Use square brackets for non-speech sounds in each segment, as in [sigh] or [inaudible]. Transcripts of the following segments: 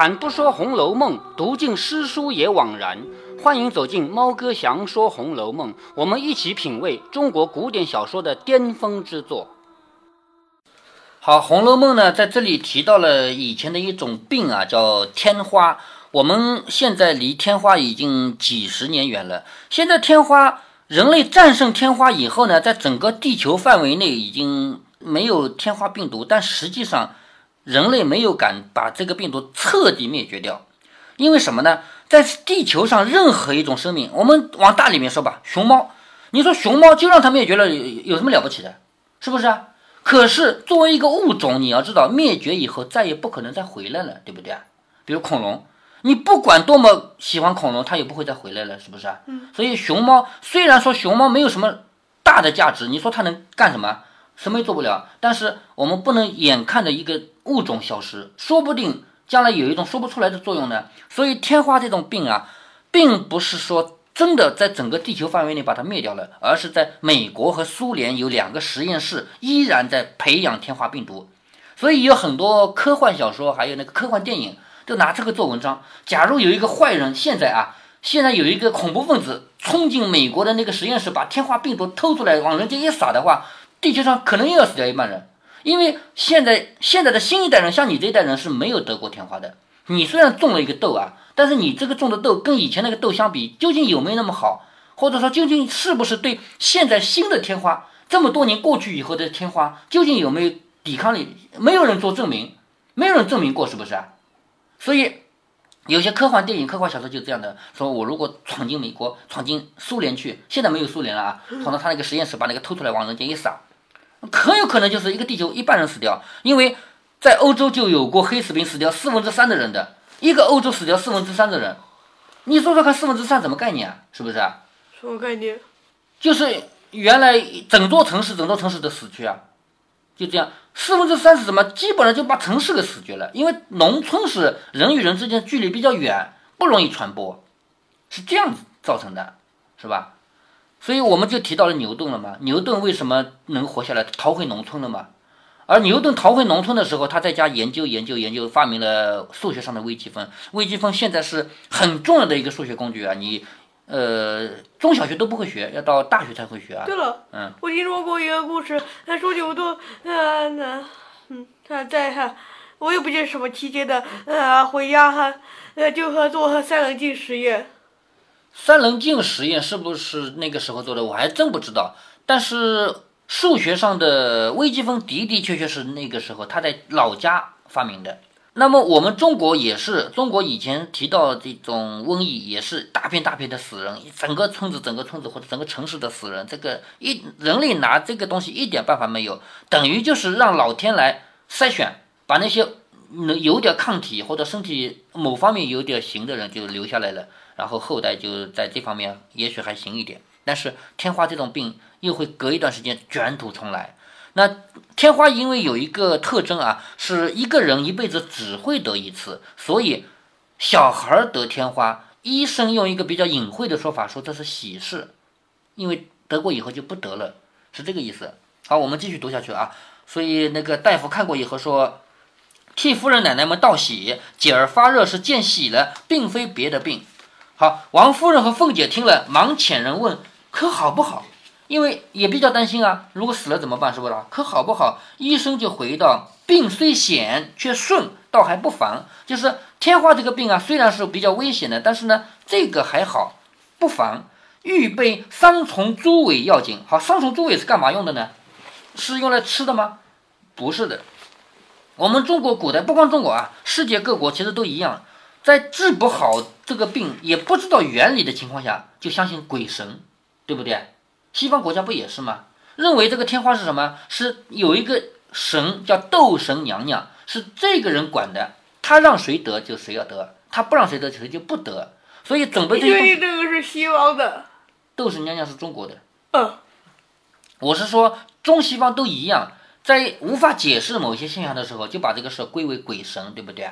开坛不说《红楼梦》，读尽诗书也枉然。欢迎走进猫哥祥说《红楼梦》，我们一起品味中国古典小说的巅峰之作。好，《红楼梦》呢，在这里提到了以前的一种病啊，叫天花。我们现在离天花已经几十年远了。现在天花，人类战胜天花以后呢，在整个地球范围内已经没有天花病毒，但实际上。人类没有敢把这个病毒彻底灭绝掉，因为什么呢？在地球上任何一种生命，我们往大里面说吧，熊猫，你说熊猫就让它灭绝了，有有什么了不起的？是不是啊？可是作为一个物种，你要知道，灭绝以后再也不可能再回来了，对不对啊？比如恐龙，你不管多么喜欢恐龙，它也不会再回来了，是不是啊？嗯。所以熊猫虽然说熊猫没有什么大的价值，你说它能干什么？什么也做不了。但是我们不能眼看着一个。物种消失，说不定将来有一种说不出来的作用呢。所以天花这种病啊，并不是说真的在整个地球范围内把它灭掉了，而是在美国和苏联有两个实验室依然在培养天花病毒。所以有很多科幻小说，还有那个科幻电影，都拿这个做文章。假如有一个坏人，现在啊，现在有一个恐怖分子冲进美国的那个实验室，把天花病毒偷出来往人间一撒的话，地球上可能又要死掉一半人。因为现在现在的新一代人，像你这一代人是没有得过天花的。你虽然种了一个痘啊，但是你这个种的痘跟以前那个痘相比，究竟有没有那么好？或者说，究竟是不是对现在新的天花，这么多年过去以后的天花，究竟有没有抵抗力？没有人做证明，没有人证明过，是不是啊？所以有些科幻电影、科幻小说就这样的：说我如果闯进美国、闯进苏联去，现在没有苏联了啊，闯到他那个实验室，把那个偷出来往人间一撒。很有可能就是一个地球一半人死掉，因为在欧洲就有过黑死病死掉四分之三的人的，一个欧洲死掉四分之三的人，你说说看四分之三什么概念啊？是不是啊？什么概念？就是原来整座城市整座城市的死去啊，就这样四分之三是什么？基本上就把城市给死绝了，因为农村是人与人之间距离比较远，不容易传播，是这样子造成的，是吧？所以我们就提到了牛顿了嘛？牛顿为什么能活下来，逃回农村了嘛？而牛顿逃回农村的时候，他在家研究研究研究，发明了数学上的微积分。微积分现在是很重要的一个数学工具啊！你，呃，中小学都不会学，要到大学才会学啊。对了，嗯，我听说过一个故事，他说牛顿，呃，那，嗯，他在哈，我也不记得什么期间的，呃，回家哈，呃，就和做三棱镜实验。三棱镜实验是不是那个时候做的？我还真不知道。但是数学上的微积分的的确确是那个时候他在老家发明的。那么我们中国也是，中国以前提到这种瘟疫也是大片大片的死人，整个村子、整个村子或者整个城市的死人。这个一人类拿这个东西一点办法没有，等于就是让老天来筛选，把那些能有点抗体或者身体某方面有点行的人就留下来了。然后后代就在这方面也许还行一点，但是天花这种病又会隔一段时间卷土重来。那天花因为有一个特征啊，是一个人一辈子只会得一次，所以小孩得天花，医生用一个比较隐晦的说法说这是喜事，因为得过以后就不得了，是这个意思。好，我们继续读下去啊。所以那个大夫看过以后说，替夫人奶奶们道喜，姐儿发热是见喜了，并非别的病。好，王夫人和凤姐听了，忙遣人问：“可好不好？”因为也比较担心啊，如果死了怎么办？是不是？可好不好？医生就回道：“病虽险，却顺，倒还不妨。就是天花这个病啊，虽然是比较危险的，但是呢，这个还好，不妨。预备桑虫猪尾要紧。好，桑虫猪尾是干嘛用的呢？是用来吃的吗？不是的。我们中国古代不光中国啊，世界各国其实都一样。在治不好这个病，也不知道原理的情况下，就相信鬼神，对不对？西方国家不也是吗？认为这个天花是什么？是有一个神叫斗神娘娘，是这个人管的，他让谁得就谁要得，他不让谁得谁就不得。所以准备这些。这个是西方的。斗神娘娘是中国的。嗯。我是说中西方都一样，在无法解释某些现象的时候，就把这个事归为鬼神，对不对？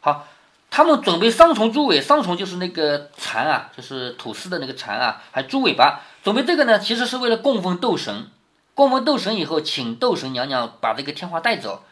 好。他们准备双虫猪尾，双虫就是那个蚕啊，就是吐丝的那个蚕啊，还猪尾巴。准备这个呢，其实是为了供奉斗神。供奉斗神以后，请斗神娘娘把这个天花带走。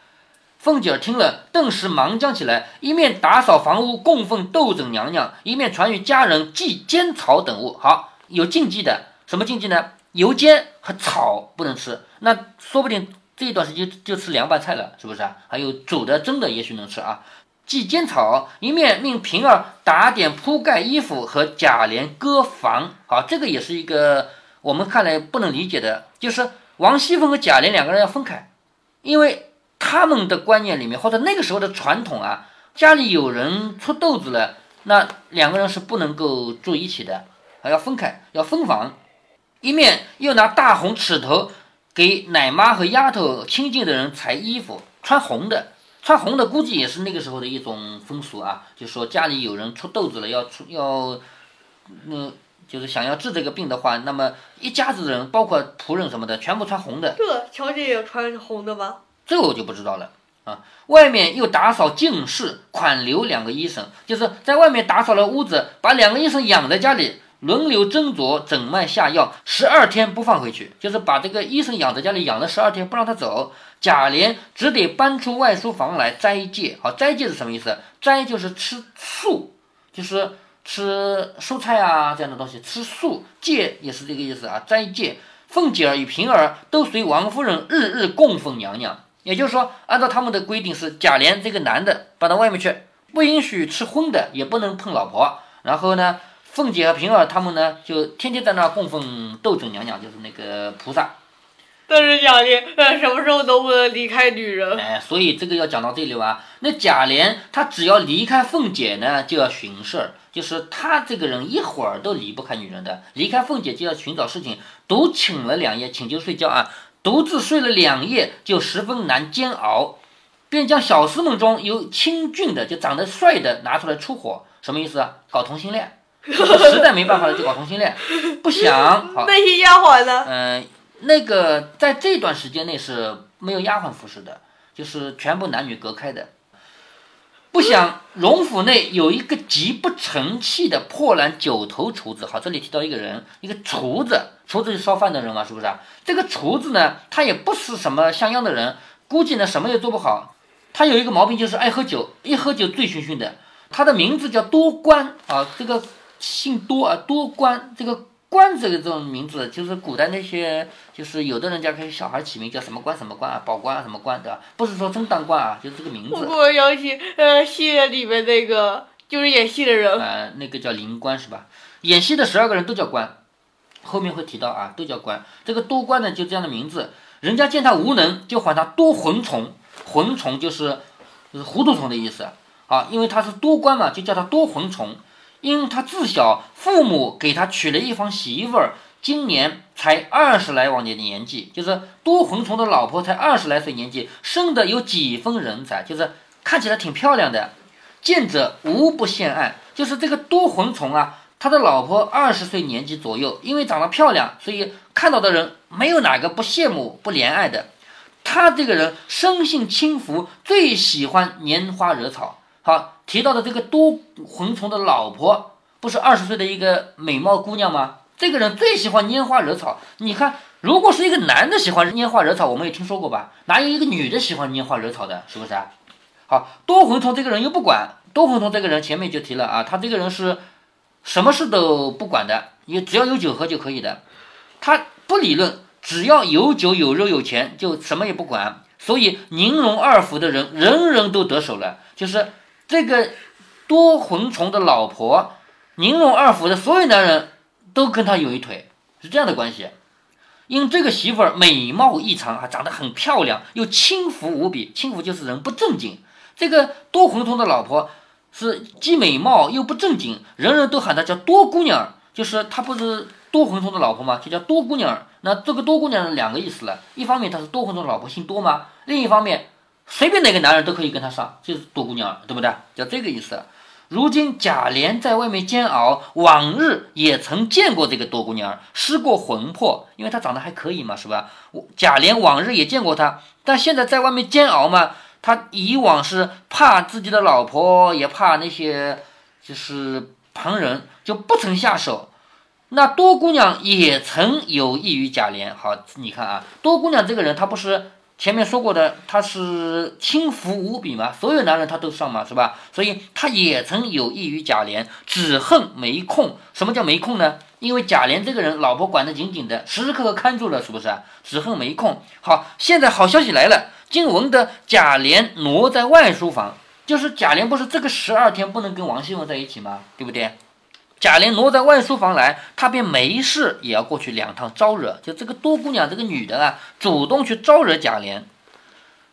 凤姐儿听了，顿时忙将起来，一面打扫房屋供奉斗枕娘娘，一面传与家人祭煎草等物。好，有禁忌的，什么禁忌呢？油煎和草不能吃，那说不定这一段时间就吃凉拌菜了，是不是啊？还有煮的、蒸的，也许能吃啊。祭煎草，一面命平儿打点铺盖衣服和贾琏搁房。好，这个也是一个我们看来不能理解的，就是王熙凤和贾琏两个人要分开，因为。他们的观念里面，或者那个时候的传统啊，家里有人出豆子了，那两个人是不能够住一起的，还要分开，要分房。一面又拿大红尺头给奶妈和丫头亲近的人裁衣服，穿红的，穿红的估计也是那个时候的一种风俗啊，就说家里有人出豆子了，要出要，嗯，就是想要治这个病的话，那么一家子人，包括仆人什么的，全部穿红的。这乔姐也穿红的吗？这我就不知道了啊！外面又打扫净室，款留两个医生，就是在外面打扫了屋子，把两个医生养在家里，轮流斟酌诊脉下药，十二天不放回去，就是把这个医生养在家里养了十二天，不让他走。贾琏只得搬出外书房来斋戒。好，斋戒是什么意思？斋就是吃素，就是吃蔬菜啊这样的东西，吃素。戒也是这个意思啊，斋戒。凤姐儿与平儿都随王夫人日日供奉娘娘。也就是说，按照他们的规定是贾琏这个男的搬到外面去，不允许吃荤的，也不能碰老婆。然后呢，凤姐和平儿他们呢，就天天在那供奉窦整娘娘，就是那个菩萨。但是贾琏呃什么时候都不能离开女人。哎，所以这个要讲到这里吧。那贾琏他只要离开凤姐呢，就要寻事儿，就是他这个人一会儿都离不开女人的。离开凤姐就要寻找事情，独请了两夜，请就睡觉啊。独自睡了两夜，就十分难煎熬，便将小厮们中有清俊的，就长得帅的拿出来出火，什么意思啊？搞同性恋，实在没办法了就搞同性恋。不想好 [laughs] 那些丫鬟呢？嗯，那个在这段时间内是没有丫鬟服侍的，就是全部男女隔开的。不想荣府内有一个极不成器的破烂九头厨子。好，这里提到一个人，一个厨子，厨子是烧饭的人嘛，是不是啊？这个厨子呢，他也不是什么像样的人，估计呢什么也做不好。他有一个毛病，就是爱喝酒，一喝酒醉醺醺的。他的名字叫多官啊，这个姓多啊，多官这个。官这个这种名字，就是古代那些，就是有的人家给小孩起名叫什么官什么官啊，保官啊什么官的，不是说真当官啊，就是这个名字。我想起呃戏里面那个就是演戏的人，呃，那个叫灵官是吧？演戏的十二个人都叫官，后面会提到啊，都叫官。这个多官呢就这样的名字，人家见他无能，就喊他多魂虫，魂虫就是就是糊涂虫的意思啊，因为他是多官嘛，就叫他多魂虫。因为他自小父母给他娶了一房媳妇儿，今年才二十来往年的年纪，就是多魂虫的老婆才二十来岁年纪，生的有几分人才，就是看起来挺漂亮的，见者无不羡爱。就是这个多魂虫啊，他的老婆二十岁年纪左右，因为长得漂亮，所以看到的人没有哪个不羡慕不怜爱的。他这个人生性轻浮，最喜欢拈花惹草。好提到的这个多魂虫的老婆，不是二十岁的一个美貌姑娘吗？这个人最喜欢拈花惹草。你看，如果是一个男的喜欢拈花惹草，我们也听说过吧？哪有一个女的喜欢拈花惹草的？是不是啊？好多魂虫这个人又不管，多魂虫这个人前面就提了啊，他这个人是什么事都不管的，也只要有酒喝就可以的。他不理论，只要有酒有肉有钱，就什么也不管。所以宁荣二府的人人人都得手了，就是。这个多魂虫的老婆，宁荣二府的所有男人都跟他有一腿，是这样的关系。因这个媳妇儿美貌异常啊，长得很漂亮，又轻浮无比。轻浮就是人不正经。这个多魂虫的老婆是既美貌又不正经，人人都喊她叫多姑娘，就是她不是多魂虫的老婆吗？就叫多姑娘。那这个多姑娘两个意思了，一方面她是多魂虫的老婆，姓多吗？另一方面。随便哪个男人都可以跟她上，就是多姑娘，对不对？就这个意思。如今贾琏在外面煎熬，往日也曾见过这个多姑娘，失过魂魄，因为她长得还可以嘛，是吧？我贾琏往日也见过她，但现在在外面煎熬嘛，他以往是怕自己的老婆，也怕那些就是旁人，就不曾下手。那多姑娘也曾有意于贾琏。好，你看啊，多姑娘这个人，她不是。前面说过的，他是轻浮无比嘛，所有男人他都上嘛，是吧？所以他也曾有意于贾琏，只恨没空。什么叫没空呢？因为贾琏这个人，老婆管得紧紧的，时时刻刻看住了，是不是？只恨没空。好，现在好消息来了，今闻的贾琏挪在外书房，就是贾琏不是这个十二天不能跟王熙凤在一起吗？对不对？贾琏挪在外书房来，他便没事也要过去两趟招惹。就这个多姑娘这个女的啊，主动去招惹贾琏，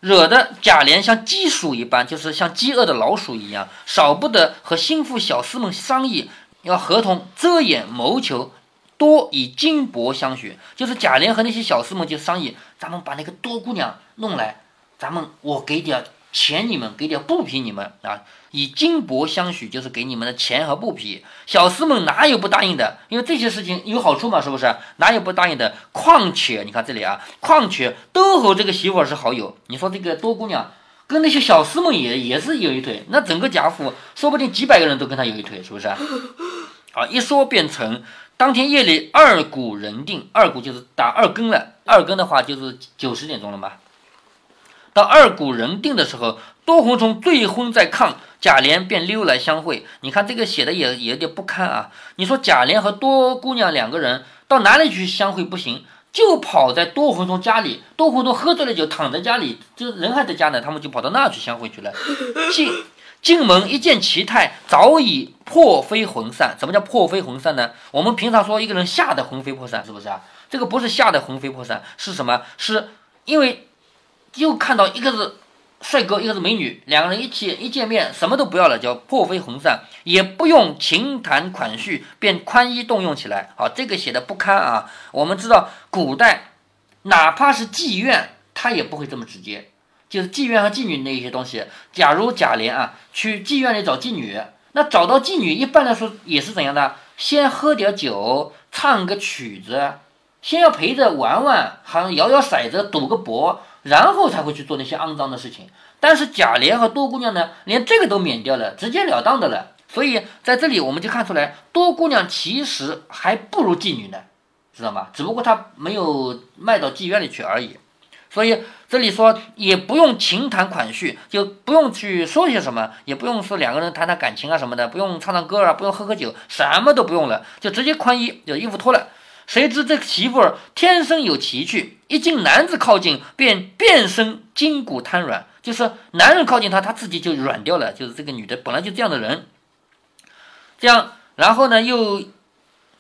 惹得贾琏像饥鼠一般，就是像饥饿的老鼠一样，少不得和心腹小厮们商议，要合同遮掩谋求，多以金帛相许。就是贾琏和那些小厮们就商议，咱们把那个多姑娘弄来，咱们我给点钱你们，给点布匹你们啊。以金帛相许，就是给你们的钱和布匹。小厮们哪有不答应的？因为这些事情有好处嘛，是不是？哪有不答应的？况且你看这里啊，况且都和这个媳妇是好友。你说这个多姑娘跟那些小厮们也也是有一腿，那整个贾府说不定几百个人都跟他有一腿，是不是？啊，一说便成。当天夜里二鼓人定，二鼓就是打二更了。二更的话就是九十点钟了嘛。到二鼓人定的时候，多红虫醉昏在炕。贾琏便溜来相会，你看这个写的也也有点不堪啊！你说贾琏和多姑娘两个人到哪里去相会不行，就跑在多红虫家里。多红虫喝醉了酒，躺在家里，就人还在家呢，他们就跑到那去相会去了。[laughs] 进进门一见其态，早已破飞魂散。什么叫破飞魂散呢？我们平常说一个人吓得魂飞魄散，是不是啊？这个不是吓得魂飞魄散，是什么？是因为又看到一个是。帅哥，一个是美女，两个人一起一见面，什么都不要了，叫破飞红散，也不用情谈款序，便宽衣动用起来。好，这个写的不堪啊。我们知道，古代哪怕是妓院，他也不会这么直接，就是妓院和妓女那些东西。假如贾琏啊去妓院里找妓女，那找到妓女，一般来说也是怎样的？先喝点酒，唱个曲子，先要陪着玩玩，好像摇摇骰子，赌个博。然后才会去做那些肮脏的事情，但是贾琏和多姑娘呢，连这个都免掉了，直截了当的了。所以在这里我们就看出来，多姑娘其实还不如妓女呢，知道吗？只不过她没有卖到妓院里去而已。所以这里说也不用情谈款叙，就不用去说些什么，也不用说两个人谈谈感情啊什么的，不用唱唱歌啊，不用喝喝酒，什么都不用了，就直接宽衣，就衣服脱了。谁知这媳妇儿天生有奇趣，一见男子靠近，便变身筋骨瘫软。就是男人靠近她，她自己就软掉了。就是这个女的本来就这样的人，这样，然后呢又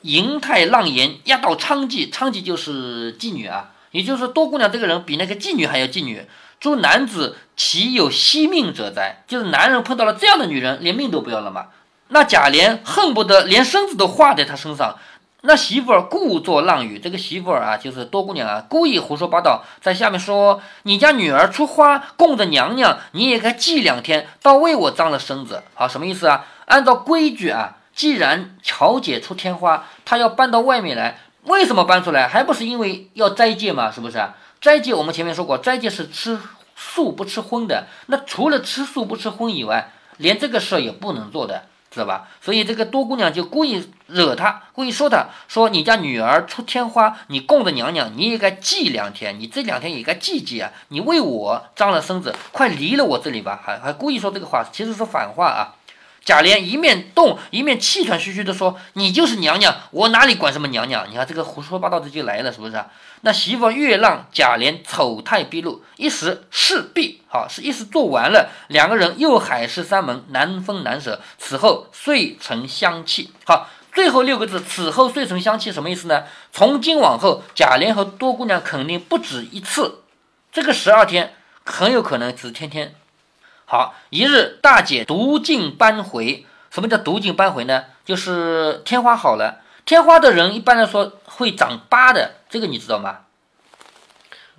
淫态浪言，压倒娼妓，娼妓就是妓女啊。也就是说，多姑娘这个人比那个妓女还要妓女。诸男子岂有惜命者哉？就是男人碰到了这样的女人，连命都不要了吗？那贾琏恨不得连身子都画在她身上。那媳妇儿故作浪语，这个媳妇儿啊，就是多姑娘啊，故意胡说八道，在下面说你家女儿出花供着娘娘，你也该祭两天，倒为我脏了身子。好，什么意思啊？按照规矩啊，既然乔姐出天花，她要搬到外面来，为什么搬出来？还不是因为要斋戒吗？是不是？斋戒我们前面说过，斋戒是吃素不吃荤的。那除了吃素不吃荤以外，连这个事儿也不能做的。知道吧？所以这个多姑娘就故意惹他，故意说他，说你家女儿出天花，你供着娘娘，你也该祭两天，你这两天也该祭祭啊！你为我张了身子，快离了我这里吧！还还故意说这个话，其实是反话啊！贾琏一面动，一面气喘吁吁地说：“你就是娘娘，我哪里管什么娘娘？你看这个胡说八道的就来了，是不是？”那媳妇越让贾琏丑态毕露，一时事毕，好是一时做完了，两个人又海誓山盟，难分难舍。此后遂成相契。好，最后六个字，此后遂成相契，什么意思呢？从今往后，贾琏和多姑娘肯定不止一次，这个十二天很有可能是天天。好，一日大姐独进搬回。什么叫独进搬回呢？就是天花好了，天花的人一般来说会长疤的，这个你知道吗？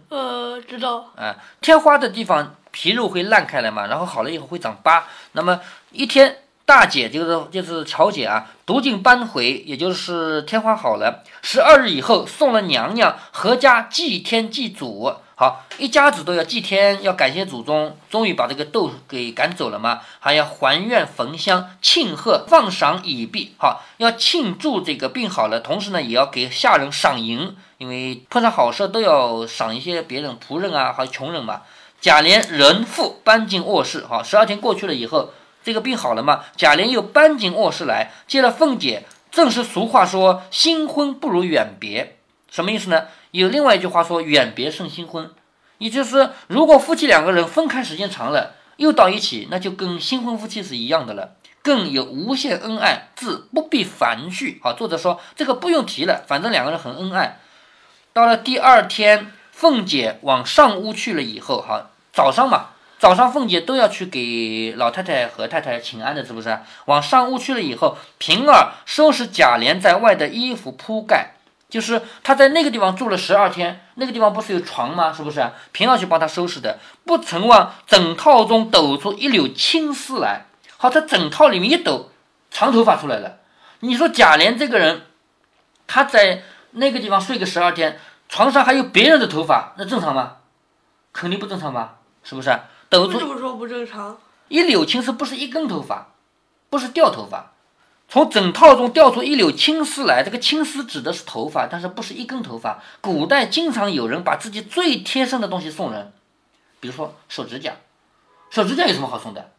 呃，知道。啊，天花的地方皮肉会烂开来嘛，然后好了以后会长疤。那么一天，大姐就是就是乔姐啊，独进搬回，也就是天花好了，十二日以后送了娘娘合家祭天祭祖。好，一家子都要祭天，要感谢祖宗，终于把这个窦给赶走了嘛，还要还愿焚香庆贺，放赏以毕。好，要庆祝这个病好了，同时呢，也要给下人赏银，因为碰上好事都要赏一些别人仆人啊，还有穷人嘛。贾琏人复搬进卧室，好，十二天过去了以后，这个病好了嘛，贾琏又搬进卧室来，接了凤姐。正是俗话说“新婚不如远别”，什么意思呢？有另外一句话说“远别胜新婚”，也就是如果夫妻两个人分开时间长了，又到一起，那就跟新婚夫妻是一样的了，更有无限恩爱，自不必繁叙。好，作者说这个不用提了，反正两个人很恩爱。到了第二天，凤姐往上屋去了以后，哈，早上嘛。早上，凤姐都要去给老太太和太太请安的，是不是？往上屋去了以后，平儿收拾贾琏在外的衣服铺盖，就是他在那个地方住了十二天，那个地方不是有床吗？是不是？平儿去帮他收拾的，不曾往整套中抖出一绺青丝来。好，他整套里面一抖，长头发出来了。你说贾琏这个人，他在那个地方睡个十二天，床上还有别人的头发，那正常吗？肯定不正常吧？是不是？抖出为什么说不正常？一绺青丝不是一根头发，不是掉头发，从整套中掉出一绺青丝来。这个青丝指的是头发，但是不是一根头发。古代经常有人把自己最贴身的东西送人，比如说手指甲，手指甲有什么好送的？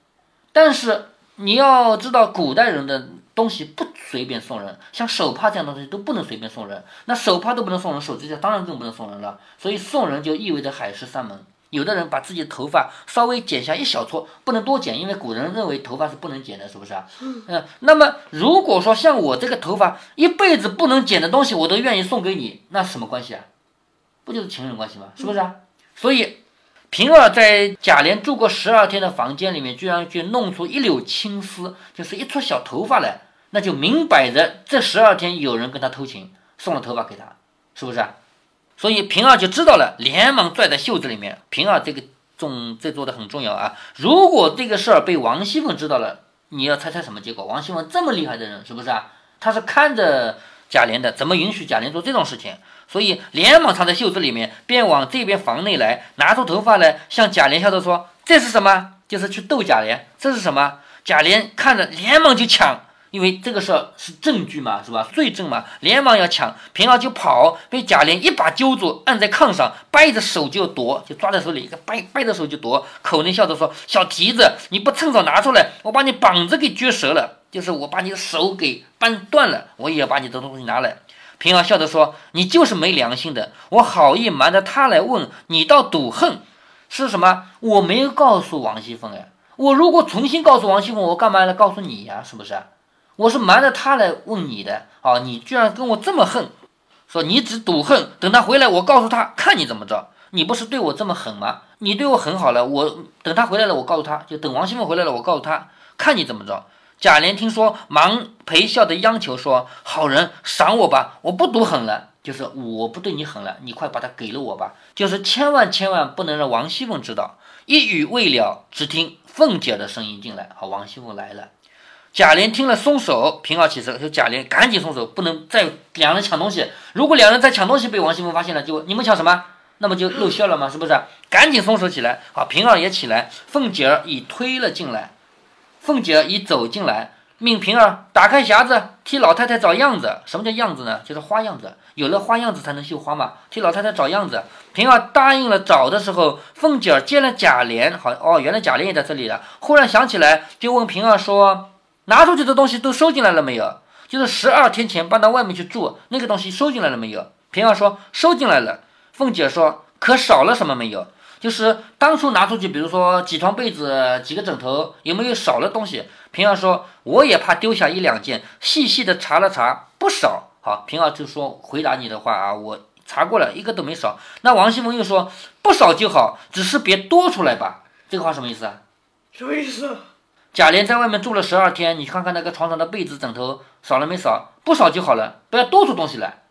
但是你要知道，古代人的东西不随便送人，像手帕这样的东西都不能随便送人。那手帕都不能送人，手指甲当然更不能送人了。所以送人就意味着海誓山盟。有的人把自己的头发稍微剪下一小撮，不能多剪，因为古人认为头发是不能剪的，是不是啊？嗯。那么如果说像我这个头发一辈子不能剪的东西，我都愿意送给你，那什么关系啊？不就是情人关系吗？是不是啊？所以平儿在贾琏住过十二天的房间里面，居然去弄出一绺青丝，就是一撮小头发来，那就明摆着这十二天有人跟他偷情，送了头发给他，是不是啊？所以平儿就知道了，连忙拽在袖子里面。平儿这个重这做的很重要啊！如果这个事儿被王熙凤知道了，你要猜猜什么结果？王熙凤这么厉害的人，是不是啊？她是看着贾琏的，怎么允许贾琏做这种事情？所以连忙藏在袖子里面，便往这边房内来，拿出头发来，向贾琏笑着说：“这是什么？就是去逗贾琏。这是什么？”贾琏看着，连忙就抢。因为这个事儿是证据嘛，是吧？罪证嘛，连忙要抢，平儿就跑，被贾琏一把揪住，按在炕上，掰着手就夺，就抓在手里，一个掰掰着手就夺，口内笑着说：“小蹄子，你不趁早拿出来，我把你膀子给撅折了，就是我把你的手给掰断了，我也要把你的东西拿来。”平儿笑着说：“你就是没良心的，我好意瞒着他来问你，倒赌恨，是什么？我没有告诉王熙凤哎，我如果重新告诉王熙凤，我干嘛来告诉你呀？是不是？”我是瞒着他来问你的啊！你居然跟我这么恨，说你只赌恨，等他回来，我告诉他，看你怎么着。你不是对我这么狠吗？你对我很好了，我等他回来了，我告诉他就等王熙凤回来了，我告诉他，看你怎么着。贾琏听说，忙陪笑的央求说：“好人赏我吧，我不赌狠了，就是我不对你狠了，你快把他给了我吧，就是千万千万不能让王熙凤知道。”一语未了，只听凤姐的声音进来，好，王熙凤来了。贾琏听了松手，平儿起身说：“贾琏赶紧松手，不能再两人抢东西。如果两人再抢东西被王熙凤发现了，就你们抢什么？那么就露馅了吗？是不是？赶紧松手起来。好，平儿也起来，凤姐儿已推了进来。凤姐儿已走进来，命平儿打开匣子，替老太太找样子。什么叫样子呢？就是花样子。有了花样子才能绣花嘛。替老太太找样子。平儿答应了，找的时候，凤姐儿见了贾琏，好哦，原来贾琏也在这里了。忽然想起来，就问平儿说。拿出去的东西都收进来了没有？就是十二天前搬到外面去住那个东西收进来了没有？平儿说收进来了。凤姐说可少了什么没有？就是当初拿出去，比如说几床被子、几个枕头，有没有少了东西？平儿说我也怕丢下一两件，细细的查了查，不少。好，平儿就说回答你的话啊，我查过了一个都没少。那王熙凤又说不少就好，只是别多出来吧。这个话什么意思啊？什么意思？贾琏在外面住了十二天，你看看那个床上的被子、枕头少了没少？不少就好了，不要多出东西来。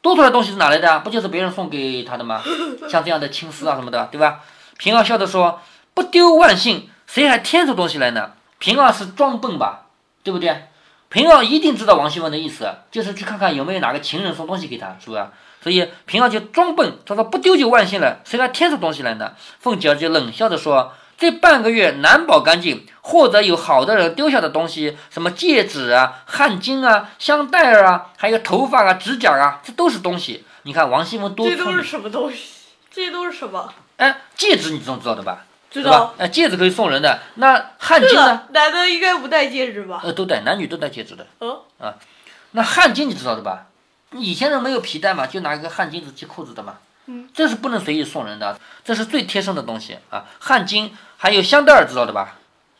多出来东西是哪来的？不就是别人送给他的吗？[laughs] 像这样的青丝啊什么的，对吧？平儿笑着说：“不丢万幸，谁还添出东西来呢？”平儿是装笨吧，对不对？平儿一定知道王熙凤的意思，就是去看看有没有哪个情人送东西给他，是不是？所以平儿就装笨，他说不丢就万幸了，谁还添出东西来呢？凤姐儿就冷笑着说：“这半个月难保干净，或者有好的人丢下的东西，什么戒指啊、汗巾啊、香袋儿啊，还有头发啊、指甲啊，这都是东西。你看王熙凤多。这都是什么东西？这些都是什么？哎，戒指你总知道的吧？知道吧？哎，戒指可以送人的，那汗巾呢？男的应该不戴戒指吧？呃，都戴，男女都戴戒指的。嗯啊，那汗巾你知道的吧？以前人没有皮带嘛，就拿一个汗巾子系裤子的嘛。嗯，这是不能随意送人的，这是最贴身的东西啊。汗巾还有香袋儿，知道的吧？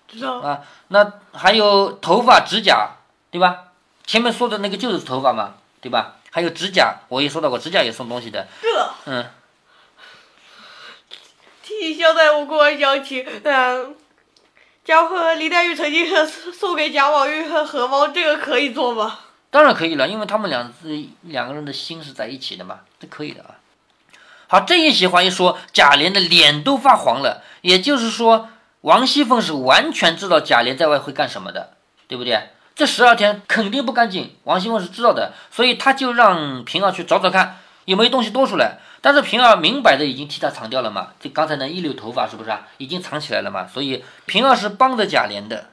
知道。啊，那还有头发、指甲，对吧？前面说的那个就是头发嘛，对吧？还有指甲，我也说到过，指甲也送东西的。这嗯，提香袋，我忽然想起，嗯，贾和林黛玉曾经送给贾宝玉和荷包，这个可以做吗？当然可以了，因为他们两是两个人的心是在一起的嘛，这可以的啊。好，这一席话一说，贾琏的脸都发黄了，也就是说，王熙凤是完全知道贾琏在外会干什么的，对不对？这十二天肯定不干净，王熙凤是知道的，所以他就让平儿去找找看有没有东西多出来。但是平儿明摆着已经替他藏掉了嘛，就刚才那一绺头发是不是啊？已经藏起来了嘛，所以平儿是帮着贾琏的。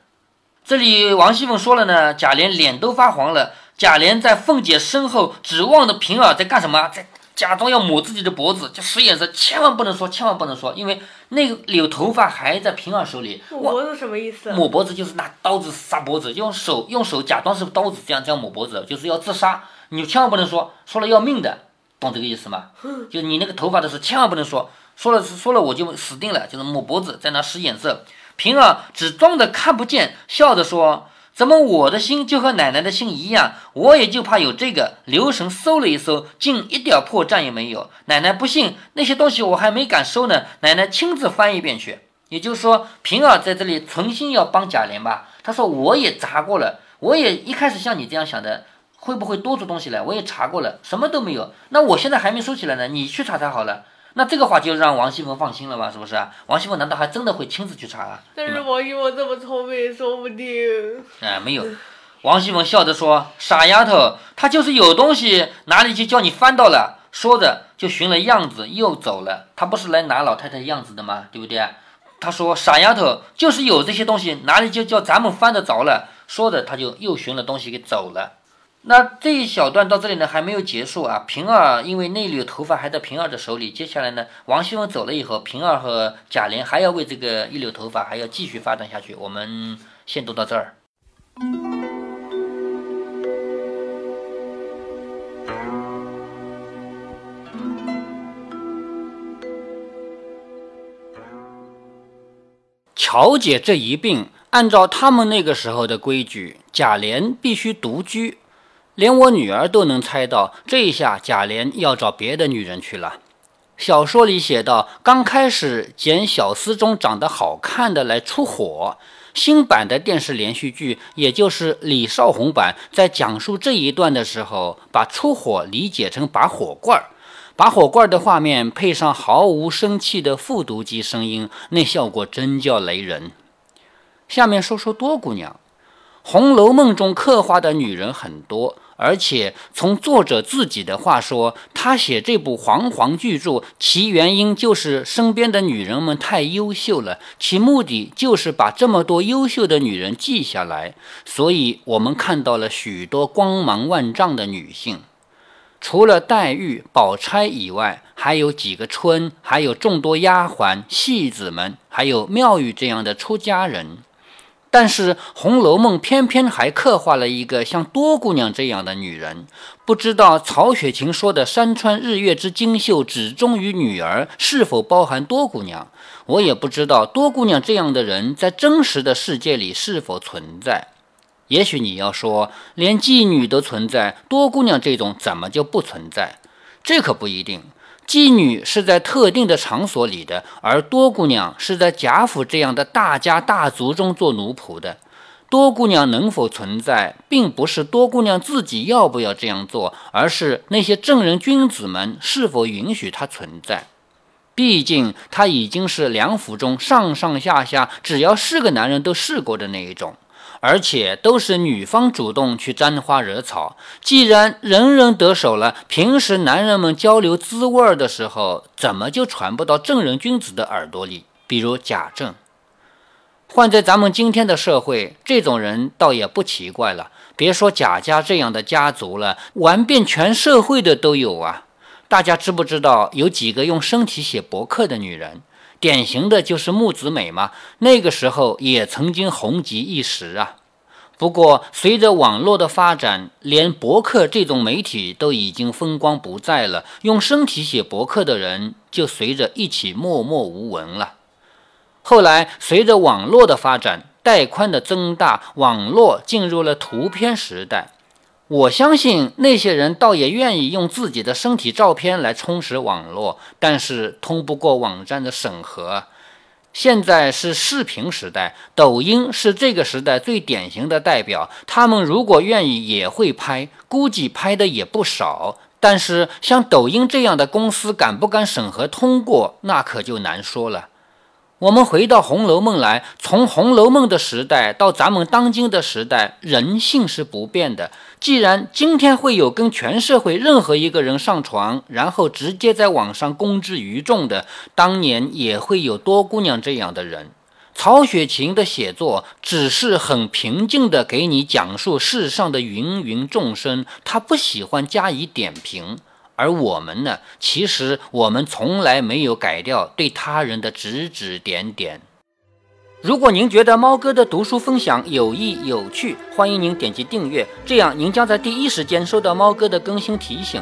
这里王熙凤说了呢，贾琏脸都发黄了。贾琏在凤姐身后指望着平儿在干什么？在假装要抹自己的脖子，就使眼色，千万不能说，千万不能说，因为那个绺头发还在平儿手里。哇，抹脖子什么意思？抹脖子就是拿刀子杀脖子，用手用手假装是刀子，这样这样抹脖子，就是要自杀。你千万不能说，说了要命的，懂这个意思吗？就你那个头发的事，千万不能说，说了说了我就死定了，就是抹脖子，在那使眼色。平儿只装着看不见，笑着说。怎么我的心就和奶奶的心一样？我也就怕有这个。留神搜了一搜，竟一点破绽也没有。奶奶不信，那些东西我还没敢收呢。奶奶亲自翻一遍去。也就是说，平儿在这里存心要帮贾琏吧？他说我也查过了，我也一开始像你这样想的，会不会多出东西来？我也查过了，什么都没有。那我现在还没收起来呢，你去查查好了。那这个话就让王熙凤放心了吧？是不是啊？王熙凤难道还真的会亲自去查啊？但是王熙凤这么聪明，说不定。哎，没有。王熙凤笑着说：“傻丫头，她就是有东西，哪里去叫你翻到了？”说着就寻了样子又走了。她不是来拿老太太样子的吗？对不对？她说：“傻丫头，就是有这些东西，哪里就叫咱们翻得着了？”说着她就又寻了东西给走了。那这一小段到这里呢还没有结束啊。平儿因为那绺头发还在平儿的手里，接下来呢，王熙凤走了以后，平儿和贾琏还要为这个一绺头发还要继续发展下去。我们先读到这儿。乔姐这一病，按照他们那个时候的规矩，贾琏必须独居。连我女儿都能猜到，这一下贾琏要找别的女人去了。小说里写道，刚开始捡小厮中长得好看的来出火。新版的电视连续剧，也就是李少红版，在讲述这一段的时候，把出火理解成拔火罐儿。拔火罐的画面配上毫无生气的复读机声音，那效果真叫雷人。下面说说多姑娘，《红楼梦》中刻画的女人很多。而且从作者自己的话说，他写这部煌煌巨著，其原因就是身边的女人们太优秀了，其目的就是把这么多优秀的女人记下来。所以我们看到了许多光芒万丈的女性，除了黛玉、宝钗以外，还有几个春，还有众多丫鬟、戏子们，还有妙玉这样的出家人。但是《红楼梦》偏偏还刻画了一个像多姑娘这样的女人，不知道曹雪芹说的“山川日月之精秀只忠于女儿”是否包含多姑娘？我也不知道多姑娘这样的人在真实的世界里是否存在。也许你要说，连妓女都存在，多姑娘这种怎么就不存在？这可不一定。妓女是在特定的场所里的，而多姑娘是在贾府这样的大家大族中做奴仆的。多姑娘能否存在，并不是多姑娘自己要不要这样做，而是那些正人君子们是否允许她存在。毕竟她已经是梁府中上上下下只要是个男人都试过的那一种。而且都是女方主动去沾花惹草。既然人人得手了，平时男人们交流滋味的时候，怎么就传不到正人君子的耳朵里？比如贾政。换在咱们今天的社会，这种人倒也不奇怪了。别说贾家这样的家族了，玩遍全社会的都有啊。大家知不知道有几个用身体写博客的女人？典型的就是木子美嘛。那个时候也曾经红极一时啊。不过随着网络的发展，连博客这种媒体都已经风光不再了，用身体写博客的人就随着一起默默无闻了。后来，随着网络的发展，带宽的增大，网络进入了图片时代。我相信那些人倒也愿意用自己的身体照片来充实网络，但是通不过网站的审核。现在是视频时代，抖音是这个时代最典型的代表。他们如果愿意，也会拍，估计拍的也不少。但是像抖音这样的公司，敢不敢审核通过，那可就难说了。我们回到《红楼梦》来，从《红楼梦》的时代到咱们当今的时代，人性是不变的。既然今天会有跟全社会任何一个人上床，然后直接在网上公之于众的，当年也会有多姑娘这样的人。曹雪芹的写作只是很平静地给你讲述世上的芸芸众生，他不喜欢加以点评。而我们呢？其实我们从来没有改掉对他人的指指点点。如果您觉得猫哥的读书分享有益有趣，欢迎您点击订阅，这样您将在第一时间收到猫哥的更新提醒。